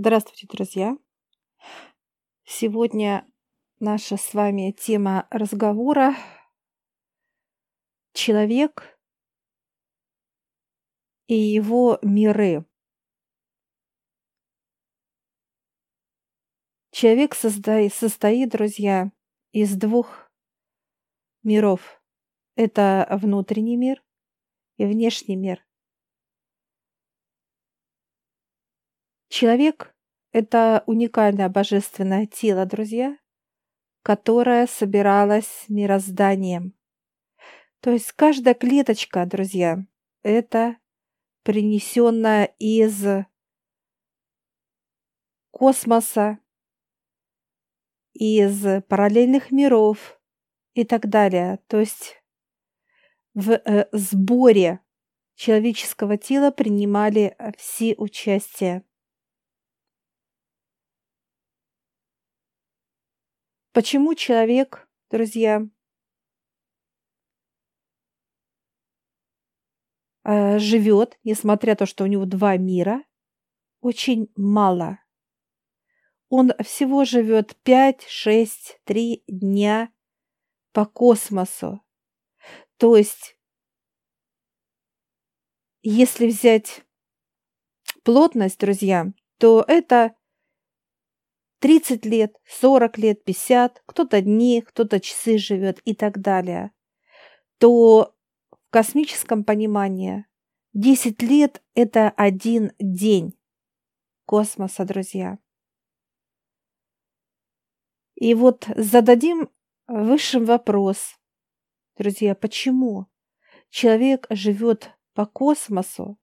Здравствуйте, друзья! Сегодня наша с вами тема разговора человек и его миры. Человек состоит, друзья, из двух миров. Это внутренний мир и внешний мир. Человек – это уникальное божественное тело, друзья, которое собиралось мирозданием. То есть каждая клеточка, друзья, это принесенная из космоса, из параллельных миров и так далее. То есть в э, сборе человеческого тела принимали все участие. Почему человек, друзья, э, живет, несмотря на то, что у него два мира, очень мало. Он всего живет 5, 6, 3 дня по космосу. То есть, если взять плотность, друзья, то это 30 лет, 40 лет, 50, кто-то дни, кто-то часы живет и так далее, то в космическом понимании 10 лет – это один день космоса, друзья. И вот зададим высшим вопрос, друзья, почему человек живет по космосу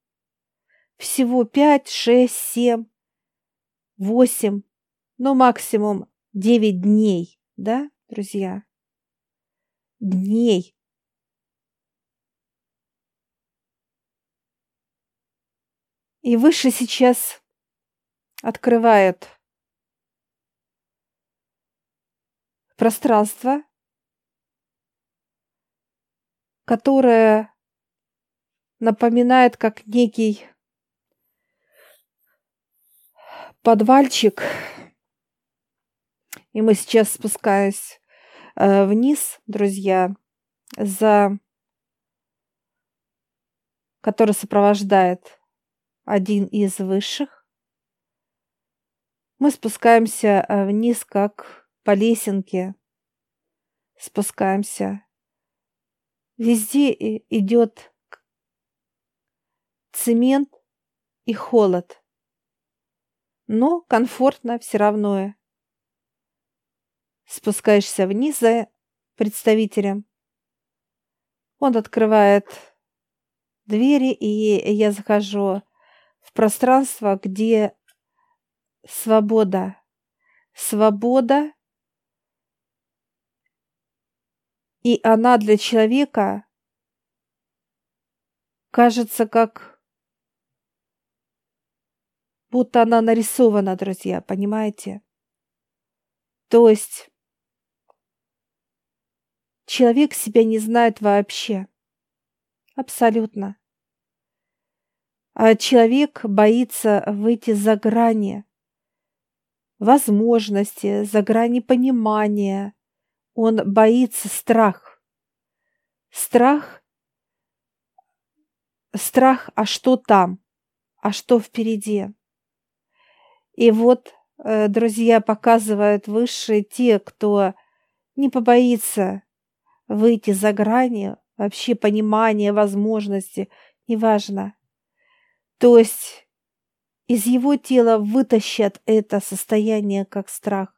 всего 5, 6, 7, 8 ну, максимум 9 дней, да, друзья? Дней. И выше сейчас открывает пространство, которое напоминает как некий подвальчик и мы сейчас спускаясь э, вниз, друзья, за который сопровождает один из высших. Мы спускаемся э, вниз, как по лесенке. Спускаемся. Везде идет цемент и холод. Но комфортно все равно спускаешься вниз за представителем. Он открывает двери, и я захожу в пространство, где свобода. Свобода. И она для человека кажется как будто она нарисована, друзья, понимаете? То есть Человек себя не знает вообще. Абсолютно. А человек боится выйти за грани возможности, за грани понимания. Он боится страх. Страх страх, а что там, а что впереди. И вот, э, друзья, показывают высшие те, кто не побоится выйти за грани вообще понимания, возможности, неважно. То есть из его тела вытащат это состояние как страх,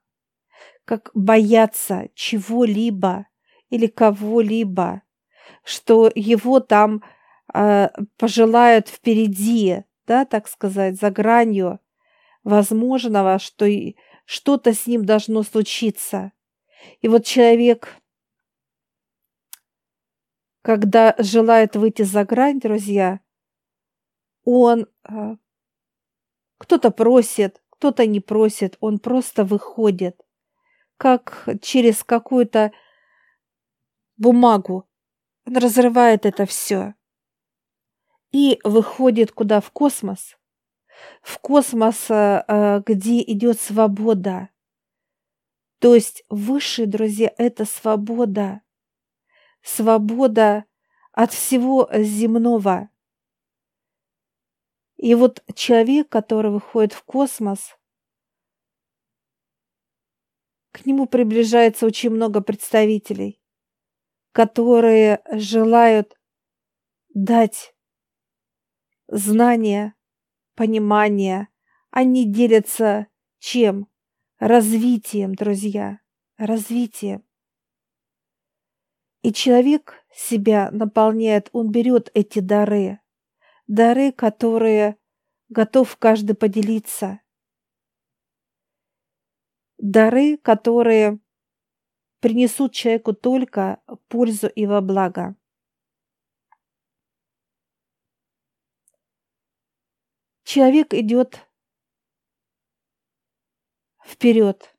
как бояться чего-либо или кого-либо, что его там э, пожелают впереди, да, так сказать, за гранью возможного, что что-то с ним должно случиться. И вот человек когда желает выйти за грань, друзья, он а, кто-то просит, кто-то не просит, он просто выходит, как через какую-то бумагу. Он разрывает это все и выходит куда? В космос. в космос, э, где идет свобода. То есть высшие друзья – это свобода. Свобода от всего земного. И вот человек, который выходит в космос, к нему приближается очень много представителей, которые желают дать знания, понимание. Они делятся чем? Развитием, друзья, развитием. И человек себя наполняет, он берет эти дары, дары, которые готов каждый поделиться, дары, которые принесут человеку только пользу и во благо. Человек идет вперед,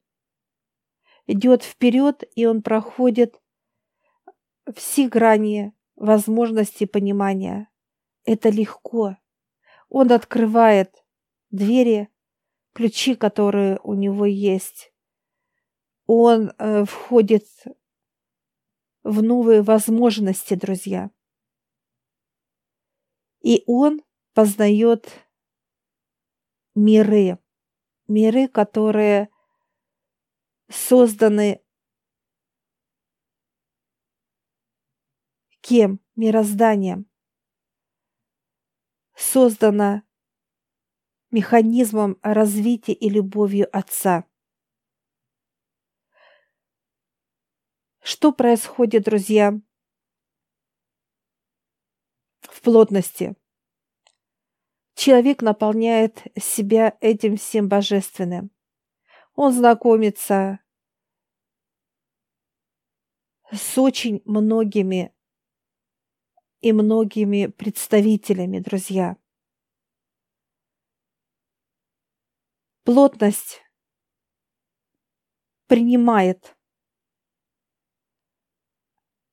идет вперед, и он проходит все грани возможностей понимания. Это легко. Он открывает двери, ключи, которые у него есть. Он э, входит в новые возможности, друзья. И он познает миры, миры, которые созданы кем? Мирозданием. Создана механизмом развития и любовью Отца. Что происходит, друзья, в плотности? Человек наполняет себя этим всем божественным. Он знакомится с очень многими и многими представителями, друзья. Плотность принимает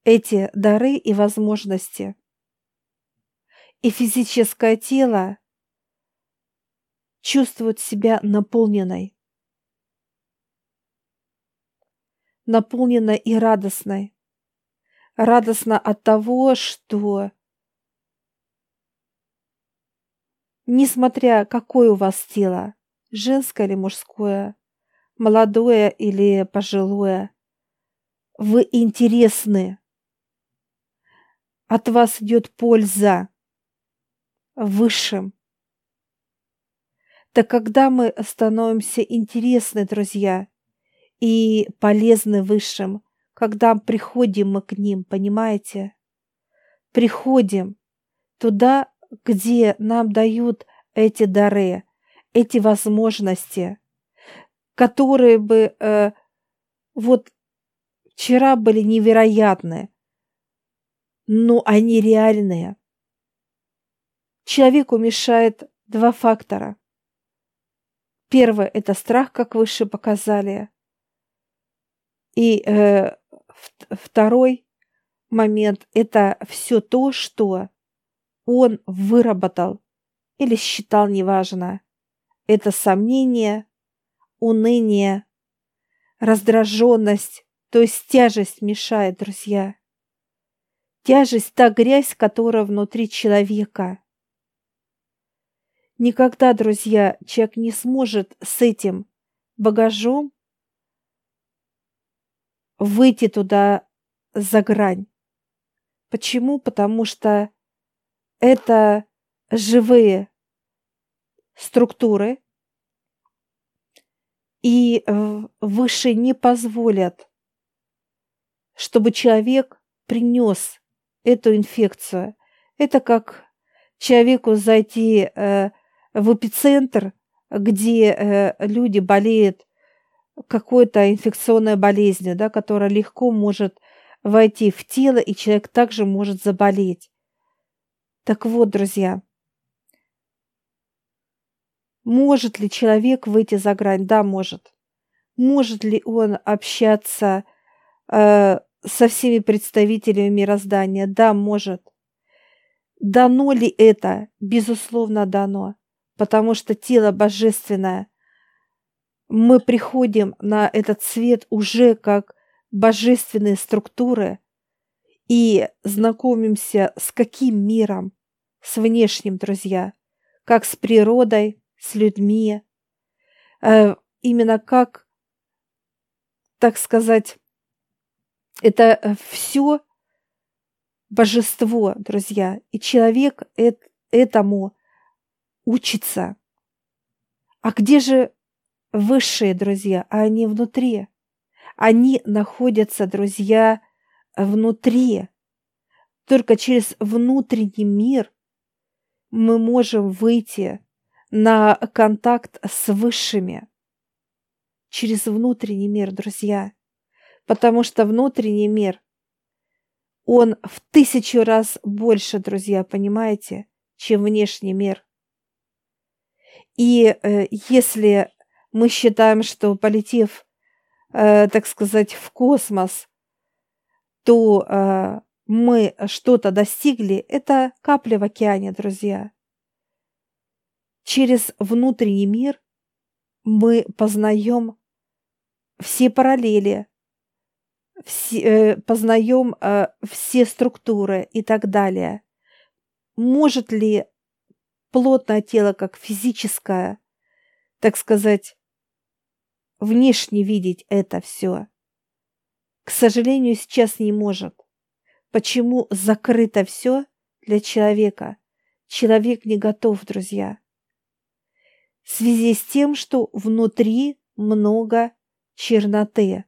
эти дары и возможности. И физическое тело чувствует себя наполненной. Наполненной и радостной. Радостно от того, что несмотря какое у вас тело, женское или мужское, молодое или пожилое, вы интересны. От вас идет польза высшим, так когда мы становимся интересны, друзья, и полезны высшим, когда приходим мы к ним, понимаете? Приходим туда, где нам дают эти дары, эти возможности, которые бы э, вот вчера были невероятны, но они реальные. Человеку мешает два фактора. Первое – это страх, как выше показали. И э, второй момент – это все то, что он выработал или считал неважно. Это сомнение, уныние, раздраженность, то есть тяжесть мешает, друзья. Тяжесть – та грязь, которая внутри человека. Никогда, друзья, человек не сможет с этим багажом выйти туда за грань. Почему? Потому что это живые структуры, и выше не позволят, чтобы человек принес эту инфекцию. Это как человеку зайти э, в эпицентр, где э, люди болеют какой-то инфекционной болезнью, да, которая легко может войти в тело, и человек также может заболеть. Так вот, друзья, может ли человек выйти за грань? Да, может. Может ли он общаться э, со всеми представителями мироздания? Да, может. Дано ли это? Безусловно, дано. потому что тело божественное. Мы приходим на этот свет уже как божественные структуры и знакомимся с каким миром? С внешним, друзья. Как с природой, с людьми. Э, именно как, так сказать, это э, все божество, друзья. И человек этому учится. А где же высшие друзья? А они внутри. Они находятся, друзья, внутри. Только через внутренний мир мы можем выйти на контакт с высшими. Через внутренний мир, друзья. Потому что внутренний мир, он в тысячу раз больше, друзья, понимаете, чем внешний мир. И э, если мы считаем, что полетев, э, так сказать, в космос, то э, мы что-то достигли, это капля в океане, друзья. Через внутренний мир мы познаем все параллели, все, э, познаем э, все структуры и так далее. Может ли плотное тело, как физическое, так сказать, внешне видеть это все? К сожалению, сейчас не может. Почему закрыто все для человека? Человек не готов, друзья. В связи с тем, что внутри много черноты,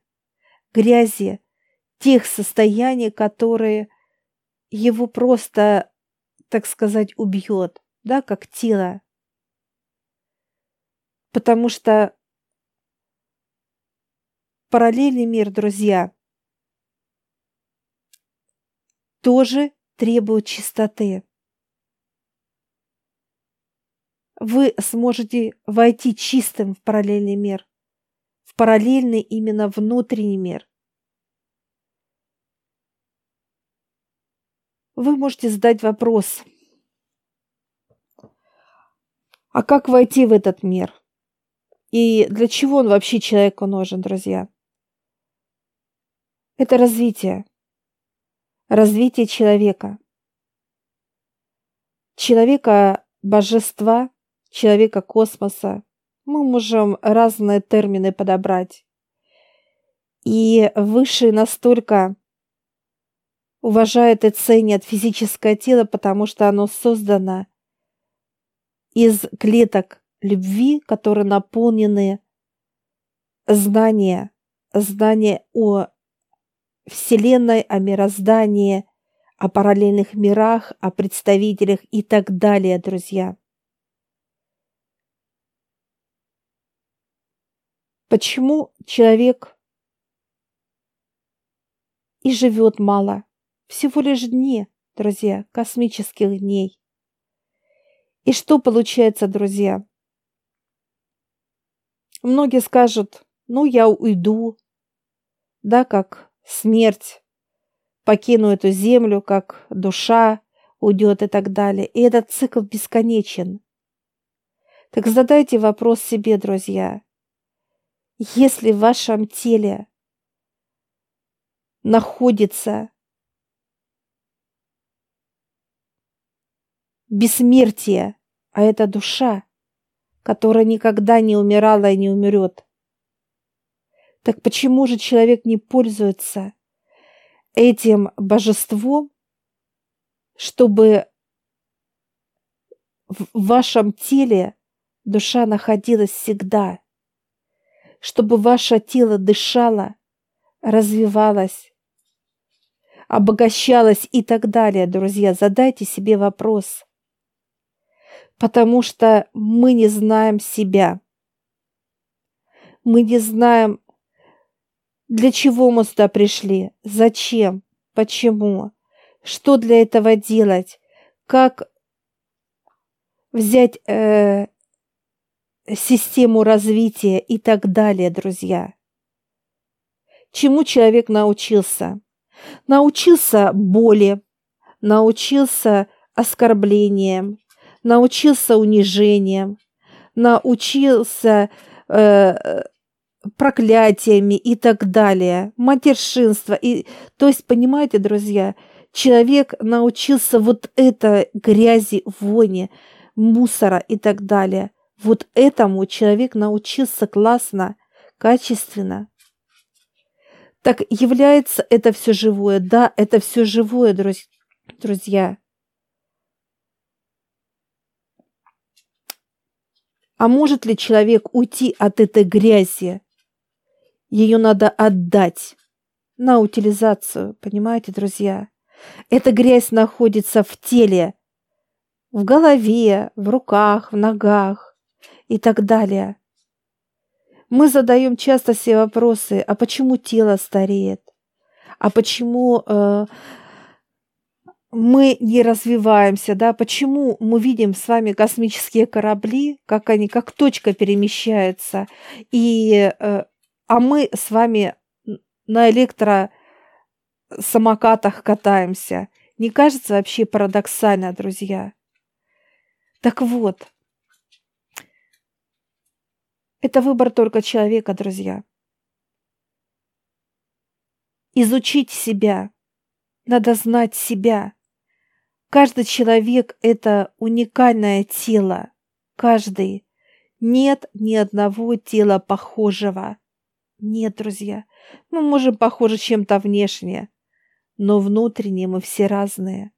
грязи, тех состояний, которые его просто, так сказать, убьет, да, как тело. Потому что параллельный мир, друзья, тоже требуют чистоты. Вы сможете войти чистым в параллельный мир, в параллельный именно внутренний мир. Вы можете задать вопрос, а как войти в этот мир? И для чего он вообще человеку нужен, друзья? Это развитие развитие человека. Человека божества, человека космоса. Мы можем разные термины подобрать. И высшие настолько уважают и ценят физическое тело, потому что оно создано из клеток любви, которые наполнены знания, знания о Вселенной, о мироздании, о параллельных мирах, о представителях и так далее, друзья. Почему человек и живет мало? Всего лишь дни, друзья, космических дней. И что получается, друзья? Многие скажут, ну, я уйду, да, как смерть, покину эту землю, как душа уйдет и так далее. И этот цикл бесконечен. Так задайте вопрос себе, друзья. Если в вашем теле находится бессмертие, а это душа, которая никогда не умирала и не умрет, так почему же человек не пользуется этим божеством, чтобы в вашем теле душа находилась всегда, чтобы ваше тело дышало, развивалось, обогащалось и так далее, друзья. Задайте себе вопрос. Потому что мы не знаем себя. Мы не знаем для чего мы сюда пришли? Зачем? Почему? Что для этого делать? Как взять э, систему развития и так далее, друзья? Чему человек научился? Научился боли, научился оскорблениям, научился унижением, научился э, проклятиями и так далее, матершинство. И, то есть, понимаете, друзья, человек научился вот это грязи, воне, мусора и так далее. Вот этому человек научился классно, качественно. Так является это все живое? Да, это все живое, друзья. А может ли человек уйти от этой грязи? Ее надо отдать на утилизацию, понимаете, друзья? Эта грязь находится в теле, в голове, в руках, в ногах и так далее. Мы задаем часто себе вопросы, а почему тело стареет? А почему э, мы не развиваемся, да? Почему мы видим с вами космические корабли, как они, как точка перемещаются, и э, а мы с вами на электросамокатах катаемся. Не кажется вообще парадоксально, друзья? Так вот, это выбор только человека, друзья. Изучить себя. Надо знать себя. Каждый человек – это уникальное тело. Каждый. Нет ни одного тела похожего. Нет, друзья, мы можем похожи чем-то внешне, но внутренне мы все разные.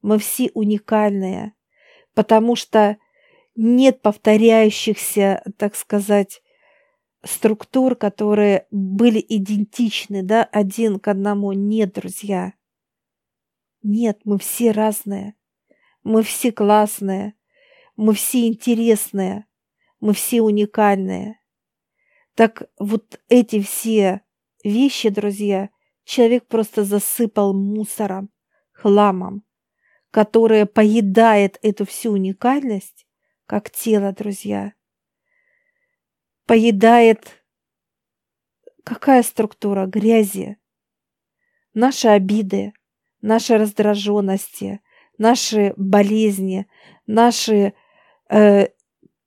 Мы все уникальные, потому что нет повторяющихся, так сказать, структур, которые были идентичны, да, один к одному. Нет, друзья. Нет, мы все разные. Мы все классные. Мы все интересные. Мы все уникальные. Так вот эти все вещи, друзья, человек просто засыпал мусором, хламом, которое поедает эту всю уникальность, как тело, друзья. Поедает какая структура грязи, наши обиды, наши раздраженности, наши болезни, наши э,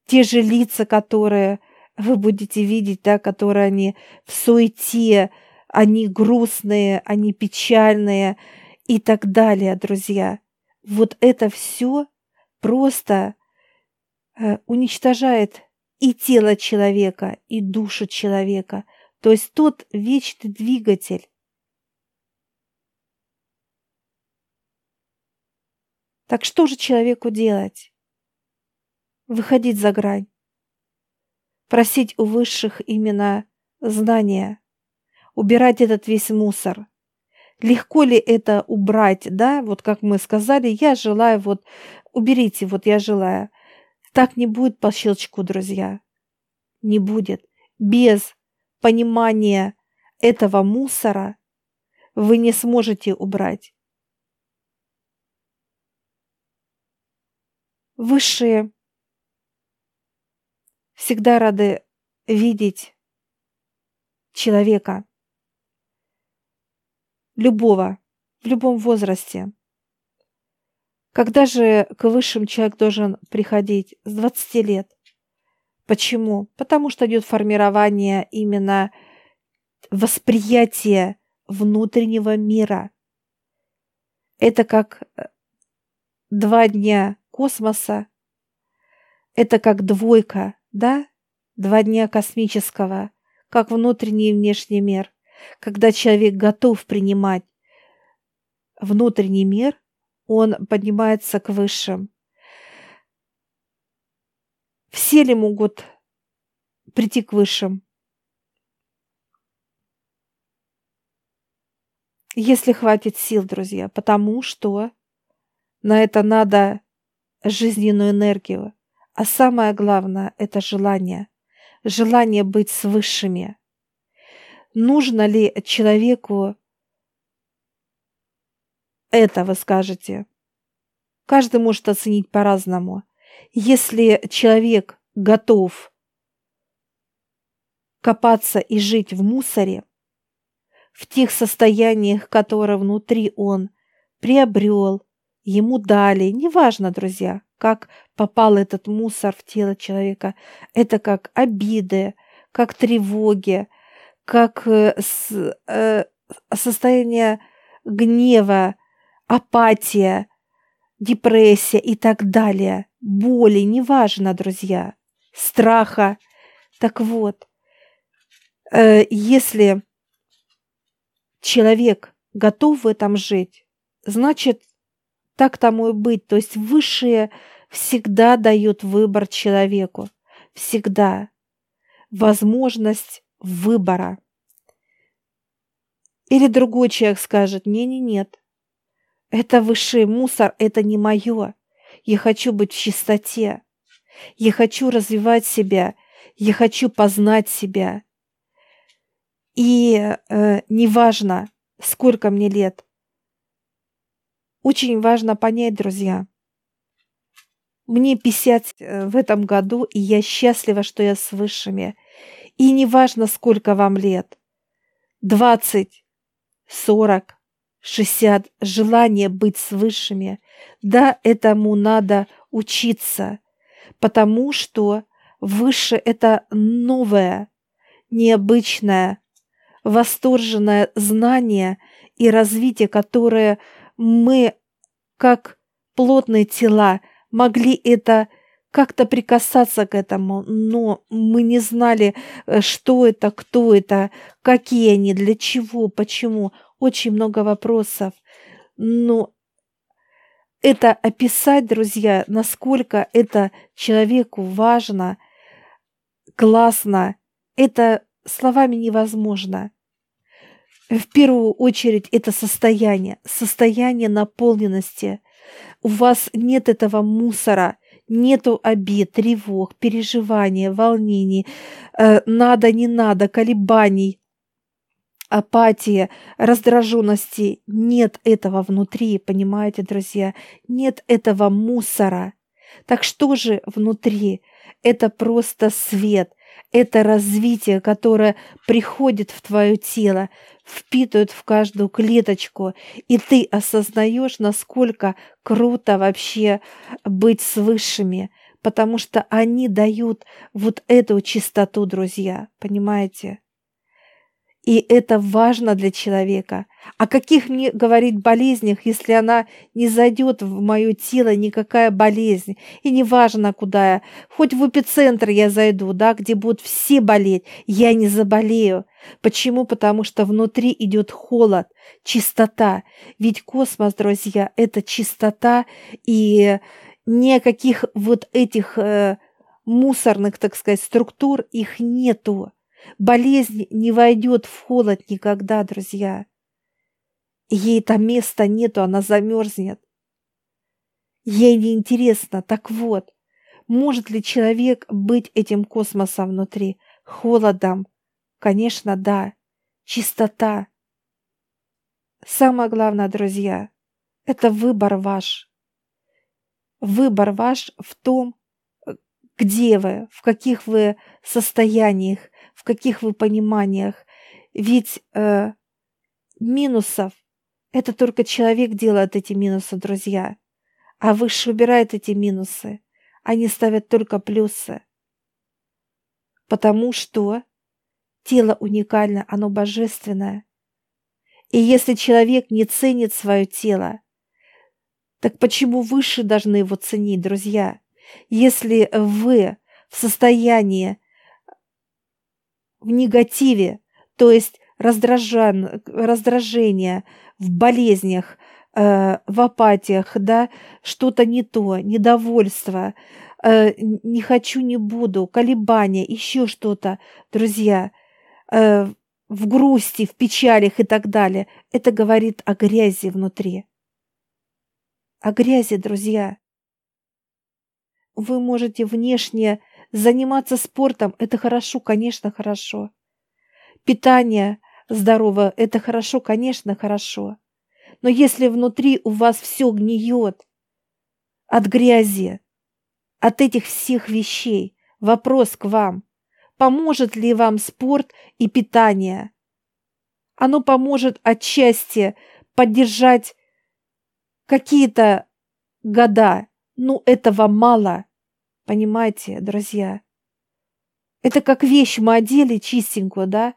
те же лица, которые вы будете видеть, да, которые они в суете, они грустные, они печальные и так далее, друзья. Вот это все просто э, уничтожает и тело человека, и душу человека. То есть тот вечный двигатель. Так что же человеку делать? Выходить за грань просить у высших именно знания, убирать этот весь мусор. Легко ли это убрать, да, вот как мы сказали, я желаю, вот, уберите, вот я желаю. Так не будет по щелчку, друзья. Не будет. Без понимания этого мусора вы не сможете убрать. Высшие всегда рады видеть человека, любого, в любом возрасте. Когда же к высшим человек должен приходить? С 20 лет. Почему? Потому что идет формирование именно восприятия внутреннего мира. Это как э, два дня космоса, это как двойка да, два дня космического, как внутренний и внешний мир, когда человек готов принимать внутренний мир, он поднимается к высшим. Все ли могут прийти к высшим? Если хватит сил, друзья, потому что на это надо жизненную энергию, а самое главное – это желание. Желание быть с высшими. Нужно ли человеку это, вы скажете? Каждый может оценить по-разному. Если человек готов копаться и жить в мусоре, в тех состояниях, которые внутри он приобрел, ему дали, неважно, друзья – как попал этот мусор в тело человека. Это как обиды, как тревоги, как э, э, состояние гнева, апатия, депрессия и так далее. Боли, неважно, друзья, страха. Так вот, э, если человек готов в этом жить, значит, так тому и быть. То есть высшие всегда дают выбор человеку. Всегда. Возможность выбора. Или другой человек скажет, не-не-нет, это высший мусор, это не мое. Я хочу быть в чистоте. Я хочу развивать себя. Я хочу познать себя. И э, неважно, сколько мне лет, очень важно понять, друзья, мне 50 э, в этом году, и я счастлива, что я с высшими. И неважно, сколько вам лет. 20, 40, 60. Желание быть с высшими. Да, этому надо учиться. Потому что выше – это новое, необычное, восторженное знание и развитие, которое мы, как плотные тела, могли это как-то прикасаться к этому, но мы не знали, э, что это, кто это, какие они, для чего, почему. Очень много вопросов. Но это описать, друзья, насколько это человеку важно, классно, это словами невозможно. В первую очередь это состояние, состояние наполненности. У вас нет этого мусора, нету обид, тревог, переживаний, волнений, э, надо, не надо, колебаний, апатии, раздраженности. Нет этого внутри, понимаете, друзья? Нет этого мусора. Так что же внутри? Это просто свет, это развитие, которое приходит в твое тело, впитывает в каждую клеточку, и ты осознаешь, насколько круто вообще быть с высшими, потому что они дают вот эту чистоту, друзья, понимаете? И это важно для человека. О каких мне говорить болезнях, если она не зайдет в мое тело никакая болезнь? И не важно, куда я. Хоть в эпицентр я зайду, да, где будут все болеть, я не заболею. Почему? Потому что внутри идет холод, чистота. Ведь космос, друзья, это чистота и никаких вот этих э, мусорных, так сказать, структур, их нету. Болезнь не войдет в холод никогда, друзья. Ей там места нету, она замерзнет. Ей не интересно. Так вот, может ли человек быть этим космосом внутри? Холодом? Конечно, да. Чистота. Самое главное, друзья, это выбор ваш. Выбор ваш в том, где вы, в каких вы состояниях, в каких вы пониманиях. Ведь э, минусов это только человек делает эти минусы, друзья. А выше убирает эти минусы. Они ставят только плюсы. Потому что тело уникально, оно божественное. И если человек не ценит свое тело, так почему выше должны его ценить, друзья? Если вы в состоянии в негативе, то есть раздражан, раздражение, в болезнях, э, в апатиях, да, что-то не то, недовольство, э, не хочу, не буду, колебания, еще что-то, друзья, э, в грусти, в печалях и так далее. Это говорит о грязи внутри. О грязи, друзья. Вы можете внешне Заниматься спортом – это хорошо, конечно, хорошо. Питание здоровое – это хорошо, конечно, хорошо. Но если внутри у вас все гниет от грязи, от этих всех вещей, вопрос к вам, поможет ли вам спорт и питание? Оно поможет отчасти поддержать какие-то года, Ну, этого мало. Понимаете, друзья? Это как вещь мы одели чистенькую, да?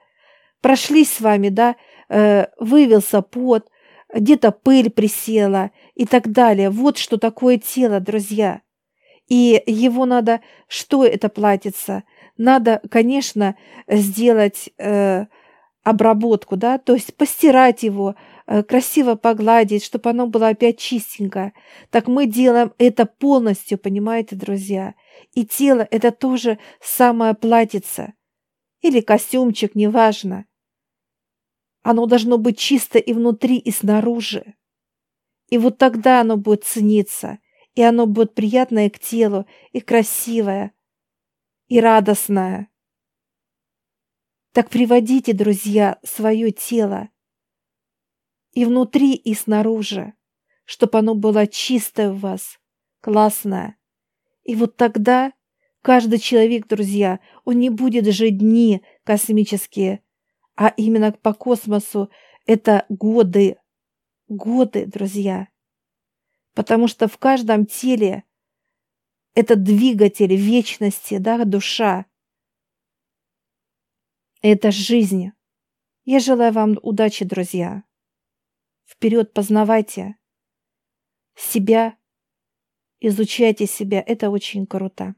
Прошлись с вами, да? Э, вывелся пот, где-то пыль присела и так далее. Вот что такое тело, друзья. И его надо, что это платится? Надо, конечно, сделать э, обработку, да, то есть постирать его, красиво погладить, чтобы оно было опять чистенькое. Так мы делаем это полностью, понимаете, друзья? И тело – это тоже самое платьице. Или костюмчик, неважно. Оно должно быть чисто и внутри, и снаружи. И вот тогда оно будет цениться, и оно будет приятное к телу, и красивое, и радостное. Так приводите, друзья, свое тело и внутри, и снаружи, чтобы оно было чистое у вас, классное. И вот тогда каждый человек, друзья, он не будет жить дни космические, а именно по космосу это годы, годы, друзья. Потому что в каждом теле это двигатель вечности, да, душа. Это жизнь. Я желаю вам удачи, друзья. Вперед познавайте себя, изучайте себя. Это очень круто.